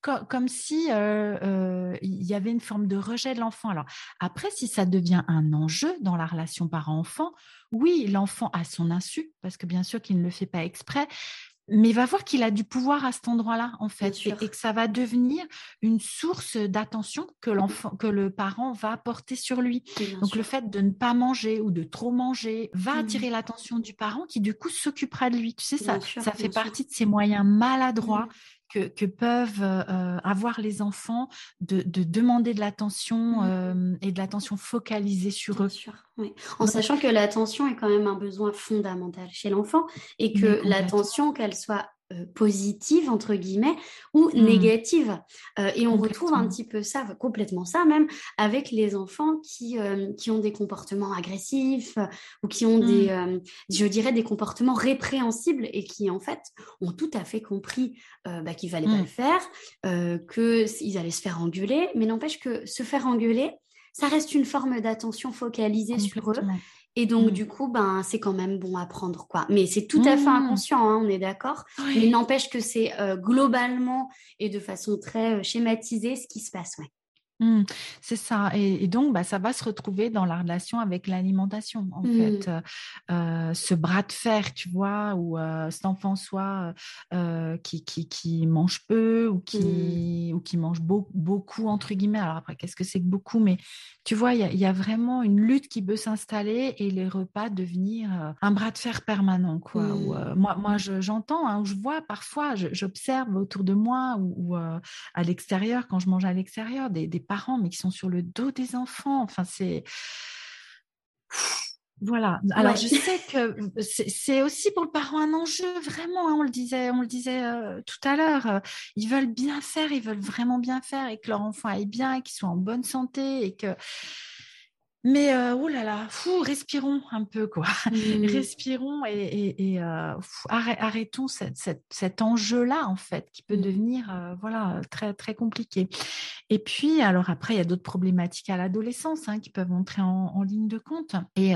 B: comme, si il y avait une forme de rejet de l'enfant. Alors après, si ça devient un enjeu dans la relation parent-enfant, oui, l'enfant a son insu, parce que bien sûr qu'il ne le fait pas exprès, mais il va voir qu'il a du pouvoir à cet endroit-là, en fait, et, que ça va devenir une source d'attention que l'enfant, que le parent va porter sur lui. Donc le fait de ne pas manger ou de trop manger va mmh attirer l'attention du parent qui du coup s'occupera de lui. Tu sais, ça, ça fait partie de ces moyens maladroits mmh que, peuvent euh, avoir les enfants de, demander de l'attention mmh. euh, et de l'attention focalisée sur eux.
A: En sachant que l'attention est quand même un besoin fondamental chez l'enfant et que l'attention, qu'elle soit euh, positive entre guillemets ou mmh. négative. Euh, et on retrouve un petit peu ça complètement ça même avec les enfants qui euh, qui ont des comportements agressifs ou qui ont des mmh. je dirais des comportements répréhensibles et qui en fait ont tout à fait compris bah, qu'il fallait pas le faire que ils allaient se faire engueuler. Mais n'empêche que se faire engueuler ça reste une forme d'attention focalisée sur eux et donc, mmh. du coup, ben, c'est quand même bon à prendre, quoi. Mais c'est tout à fait mmh. inconscient, hein, on est d'accord. Mais il n'empêche que c'est euh, globalement et de façon très euh, schématisée ce qui se passe, ouais.
B: Mmh, c'est ça. Et, donc, bah, ça va se retrouver dans la relation avec l'alimentation, en fait. Mmh. Euh, ce bras de fer, tu vois, où euh, cet enfant soit euh, qui, qui, qui, mange peu ou qui, mmh. ou qui mange beaucoup, entre guillemets. Alors après, qu'est-ce que c'est que beaucoup? Mais tu vois, il y, a vraiment une lutte qui peut s'installer et les repas devenir un bras de fer permanent, quoi. moi, moi j'entends, hein, je vois parfois, j'observe autour de moi ou, à l'extérieur, quand je mange à l'extérieur, des, des parents, mais qui sont sur le dos des enfants. Enfin, c'est. Voilà. Alors je sais que c'est aussi pour le parent un enjeu, vraiment. Hein, on le disait, on le disait euh, tout à l'heure. Euh, ils veulent bien faire, ils veulent vraiment bien faire et que leur enfant aille bien, qu'ils soient en bonne santé et que mais euh, oh là là, fou, respirons un peu quoi. Mmh. respirons et, euh, arrêtons cet enjeu-là en fait qui peut mmh. devenir euh, voilà très très compliqué. Et puis alors après il y a d'autres problématiques à l'adolescence hein, qui peuvent entrer en, ligne de compte et,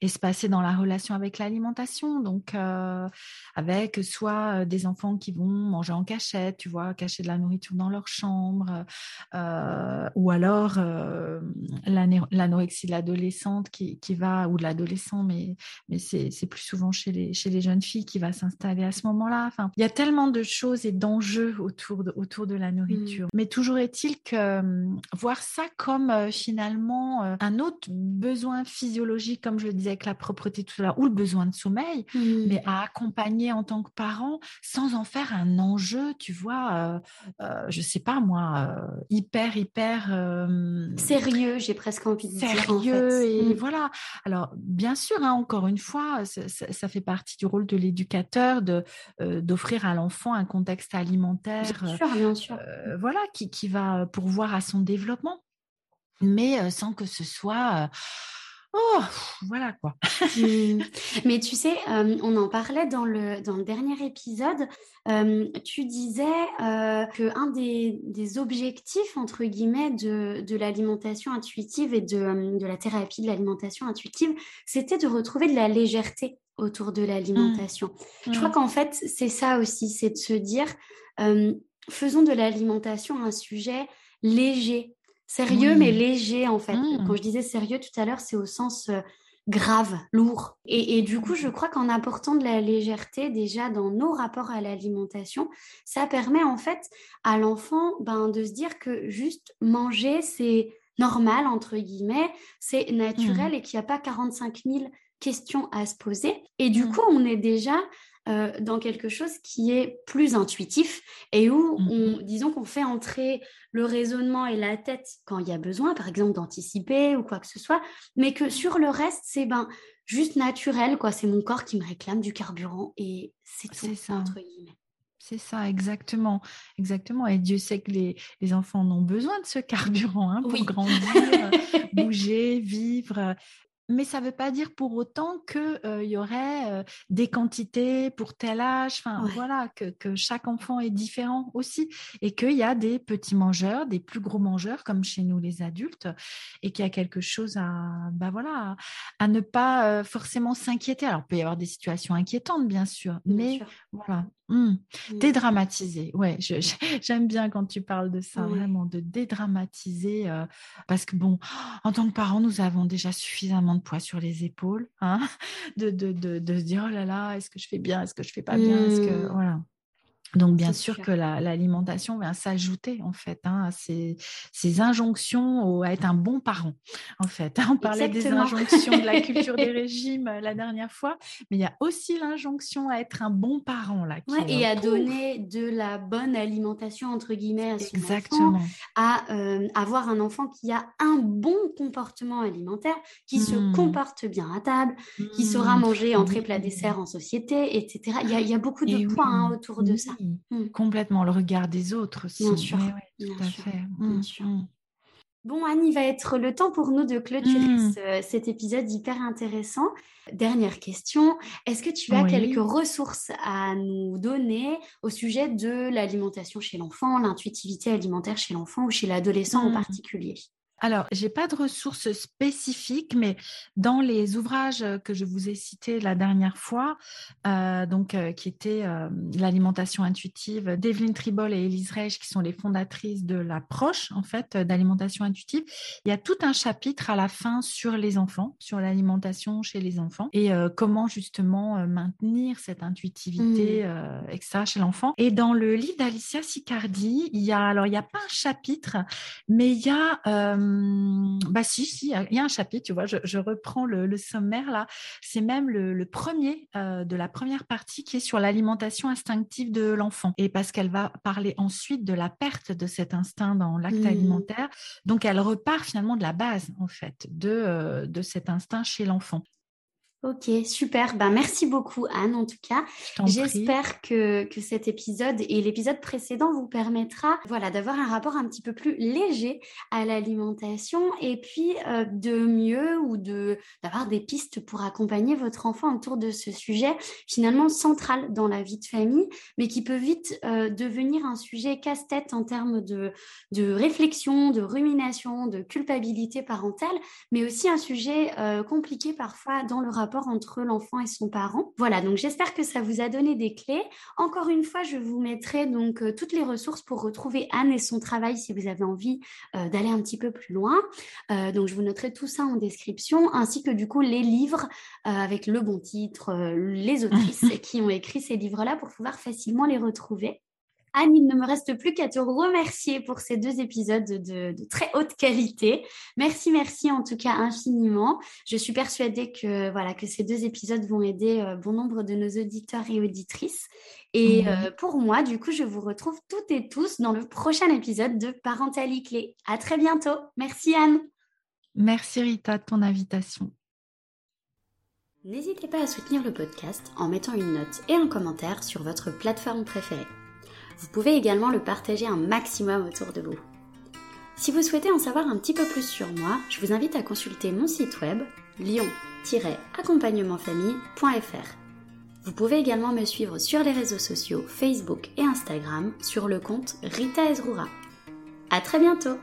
B: et, se passer dans la relation avec l'alimentation. Donc avec soit des enfants qui vont manger en cachette, tu vois, cacher de la nourriture dans leur chambre, ou alors l'anorexie l'adolescente qui, qui, va, ou de l'adolescent, mais, mais c'est plus souvent chez les, chez les jeunes filles qui va s'installer à ce moment-là. Enfin, il y a tellement de choses et d'enjeux autour de, autour de la nourriture. Mm. Mais toujours est-il que hum, voir ça comme euh, finalement euh, un autre besoin physiologique, comme je le disais avec la propreté tout à l'heure, ou le besoin de sommeil, mm. mais à accompagner en tant que parent sans en faire un enjeu, tu vois, euh, je sais pas moi, hyper, hyper...
A: sérieux, j'ai presque envie de dire
B: et mmh. voilà. Alors, bien sûr, hein, encore une fois, ça, fait partie du rôle de l'éducateur de euh, d'offrir à l'enfant un contexte alimentaire,
A: bien sûr, bien sûr.
B: Euh, voilà, qui, qui va pourvoir à son développement, mais euh, sans que ce soit oh, voilà quoi.
A: Mmh. Mais tu sais, on en parlait dans le, dans le dernier épisode. tu disais que un des, des, objectifs, entre guillemets, de, de l'alimentation intuitive et de, de la thérapie de l'alimentation intuitive, c'était de retrouver de la légèreté autour de l'alimentation. Je crois qu'en fait, c'est ça aussi, c'est de se dire, faisons de l'alimentation un sujet léger, sérieux mais léger en fait. Mmh. Quand je disais sérieux tout à l'heure, c'est au sens grave, lourd. Et, du coup, je crois qu'en apportant de la légèreté déjà dans nos rapports à l'alimentation, ça permet en fait à l'enfant ben, de se dire que juste manger, c'est normal, entre guillemets, c'est naturel mmh. et qu'il n'y a pas 45 000 questions à se poser. Et du mmh. coup, on est déjà euh, dans quelque chose qui est plus intuitif et où, mmh. on, disons qu'on fait entrer le raisonnement et la tête quand il y a besoin, par exemple d'anticiper ou quoi que ce soit, mais que sur le reste, c'est ben juste naturel, quoi. C'est mon corps qui me réclame du carburant et c'est tout, ça. entre guillemets.
B: C'est ça, exactement. Exactement. Et Dieu sait que les, les enfants ont besoin de ce carburant hein, pour grandir, bouger, vivre mais ça ne veut pas dire pour autant qu'il euh, y aurait euh, des quantités pour tel âge. Enfin, voilà, que, que, chaque enfant est différent aussi. Et qu'il y a des petits mangeurs, des plus gros mangeurs, comme chez nous les adultes, et qu'il y a quelque chose à, bah voilà, à, ne pas euh, forcément s'inquiéter. Alors, il peut y avoir des situations inquiétantes, bien sûr, mais voilà, Mmh. Mmh. Dédramatiser, ouais, j'aime bien quand tu parles de ça, vraiment, de dédramatiser, parce que bon, en tant que parents, nous avons déjà suffisamment de poids sur les épaules, hein, de, de, de, de, se dire, oh là là, est-ce que je fais bien, est-ce que je fais pas bien, est-ce que, mmh. voilà. Donc, bien sûr, que l'alimentation vient s'ajouter, en fait, hein, à ces, injonctions à être un bon parent, en fait. On parlait des injonctions de la culture des régimes euh, la dernière fois, mais il y a aussi l'injonction à être un bon parent, là.
A: et à donner de la bonne alimentation, entre guillemets, à son Exactement. enfant, à euh, avoir un enfant qui a un bon comportement alimentaire, qui se mmh. comporte bien à table, qui saura mmh. manger entrée, plat, dessert en société, etc. Il y a, beaucoup de points hein, autour de ça.
B: Mmh. Complètement, le regard des autres aussi.
A: Bien sûr. tout à fait. Mmh, mmh. Bon, Anne, il va être le temps pour nous de clôturer cet épisode hyper intéressant. Dernière question, est-ce que tu as quelques ressources à nous donner au sujet de l'alimentation chez l'enfant, l'intuitivité alimentaire chez l'enfant ou chez l'adolescent en particulier?
B: Alors, j'ai pas de ressources spécifiques, mais dans les ouvrages que je vous ai cités la dernière fois, euh, donc euh, qui étaient euh, l'alimentation intuitive d'Evelyne Tribol et Elise Reich, qui sont les fondatrices de l'approche en fait d'alimentation intuitive, il y a tout un chapitre à la fin sur les enfants, sur l'alimentation chez les enfants et comment justement maintenir cette intuitivité, mmh. etc. chez l'enfant. Et dans le livre d'Alicia Sicardi, il y a alors il n'y a pas un chapitre, mais il y a bah si, si, il y a un chapitre, tu vois, je, reprends le, sommaire là. C'est même le, premier euh, de la première partie qui est sur l'alimentation instinctive de l'enfant. Et parce qu'elle va parler ensuite de la perte de cet instinct dans l'acte mmh. alimentaire. Donc elle repart finalement de la base, en fait, de, euh, de cet instinct chez l'enfant.
A: Ok, super. Ben, merci beaucoup, Anne, en tout cas. J'espère que, que cet épisode et l'épisode précédent vous permettra voilà, d'avoir un rapport un petit peu plus léger à l'alimentation et puis euh, de mieux ou de d'avoir des pistes pour accompagner votre enfant autour de ce sujet finalement central dans la vie de famille, mais qui peut vite euh, devenir un sujet casse-tête en termes de, de réflexion, de rumination, de culpabilité parentale, mais aussi un sujet euh, compliqué parfois dans le rapport entre l'enfant et son parent. Voilà, donc j'espère que ça vous a donné des clés. Encore une fois, je vous mettrai donc euh, toutes les ressources pour retrouver Anne et son travail si vous avez envie euh, d'aller un petit peu plus loin. Euh, donc je vous noterai tout ça en description, ainsi que du coup les livres avec le bon titre, les autrices qui ont écrit ces livres-là pour pouvoir facilement les retrouver. Anne, il ne me reste plus qu'à te remercier pour ces deux épisodes de, très haute qualité. Merci, merci en tout cas infiniment. Je suis persuadée que voilà que ces deux épisodes vont aider euh, bon nombre de nos auditeurs et auditrices. Et euh, pour moi, du coup, je vous retrouve toutes et tous dans le prochain épisode de Parentalité Clé. À très bientôt. Merci Anne.
B: Merci Rita de ton invitation.
A: N'hésitez pas à soutenir le podcast en mettant une note et un commentaire sur votre plateforme préférée. Vous pouvez également le partager un maximum autour de vous. Si vous souhaitez en savoir un petit peu plus sur moi, je vous invite à consulter mon site web lion-accompagnementfamille.fr. Vous pouvez également me suivre sur les réseaux sociaux Facebook et Instagram sur le compte Rita Ezrura. À très bientôt